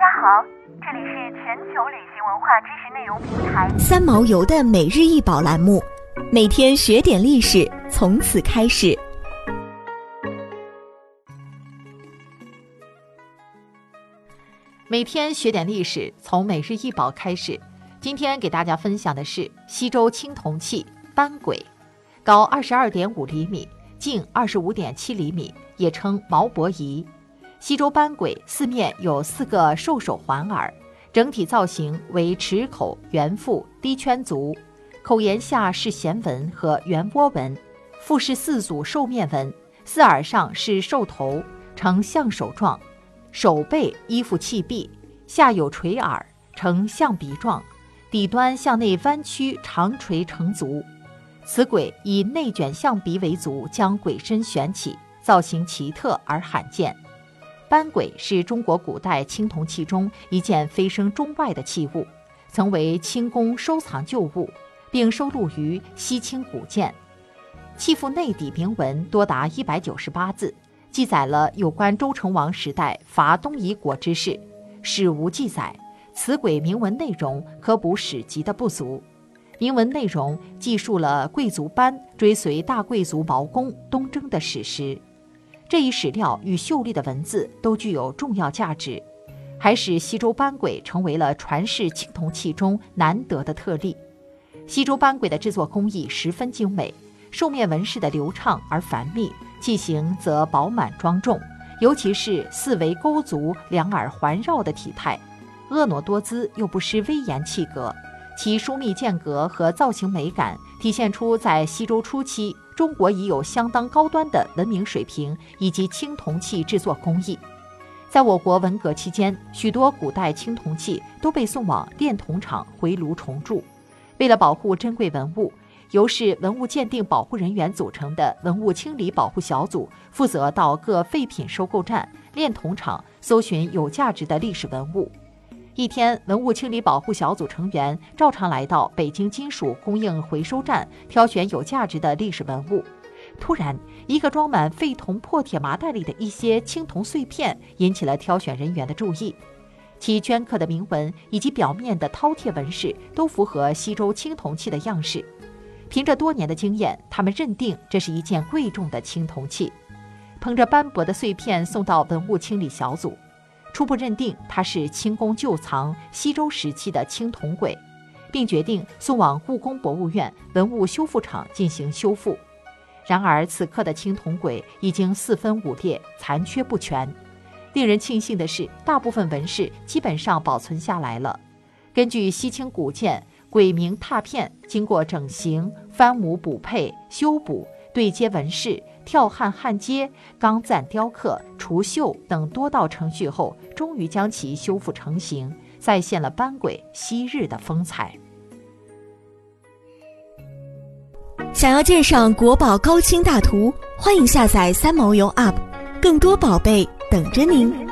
大家好，这里是全球旅行文化知识内容平台三毛游的每日一宝栏目，每天学点历史，从此开始。每天学点历史，从每日一宝开始。今天给大家分享的是西周青铜器班轨，高二十二点五厘米，径二十五点七厘米，也称毛伯仪。西周班轨四面有四个兽首环耳，整体造型为齿口、圆腹、低圈足，口沿下是弦纹和圆波纹，腹是四组兽面纹，四耳上是兽头，呈象手状，手背依附器壁，下有垂耳，呈象鼻状，底端向内弯曲，长垂成足。此鬼以内卷象鼻为足，将鬼身悬起，造型奇特而罕见。班轨是中国古代青铜器中一件飞升中外的器物，曾为清宫收藏旧物，并收录于《西清古鉴》。器腹内底铭文多达一百九十八字，记载了有关周成王时代伐东夷国之事，史无记载。此轨铭文内容可补史籍的不足。铭文内容记述了贵族班追随大贵族毛公东征的史实。这一史料与秀丽的文字都具有重要价值，还使西周班轨成为了传世青铜器中难得的特例。西周班轨的制作工艺十分精美，兽面纹饰的流畅而繁密，器型则饱满庄重，尤其是四围勾足、两耳环绕的体态，婀娜多姿又不失威严气格。其疏密间隔和造型美感，体现出在西周初期。中国已有相当高端的文明水平以及青铜器制作工艺。在我国文革期间，许多古代青铜器都被送往炼铜厂回炉重铸。为了保护珍贵文物，由市文物鉴定保护人员组成的文物清理保护小组负责到各废品收购站、炼铜厂搜寻有价值的历史文物。一天，文物清理保护小组成员照常来到北京金属供应回收站，挑选有价值的历史文物。突然，一个装满废铜破铁麻袋里的一些青铜碎片引起了挑选人员的注意。其镌刻的铭文以及表面的饕餮纹饰都符合西周青铜器的样式。凭着多年的经验，他们认定这是一件贵重的青铜器。捧着斑驳的碎片送到文物清理小组。初步认定它是清宫旧藏西周时期的青铜簋，并决定送往故宫博物院文物修复厂进行修复。然而，此刻的青铜簋已经四分五裂，残缺不全。令人庆幸的是，大部分纹饰基本上保存下来了。根据西清古鉴，簋铭拓片经过整形、翻模补配、修补、对接纹饰。跳焊、焊接、钢赞雕刻、除锈等多道程序后，终于将其修复成型，再现了班轨昔日的风采。想要鉴赏国宝高清大图，欢迎下载三毛游 App，更多宝贝等着您。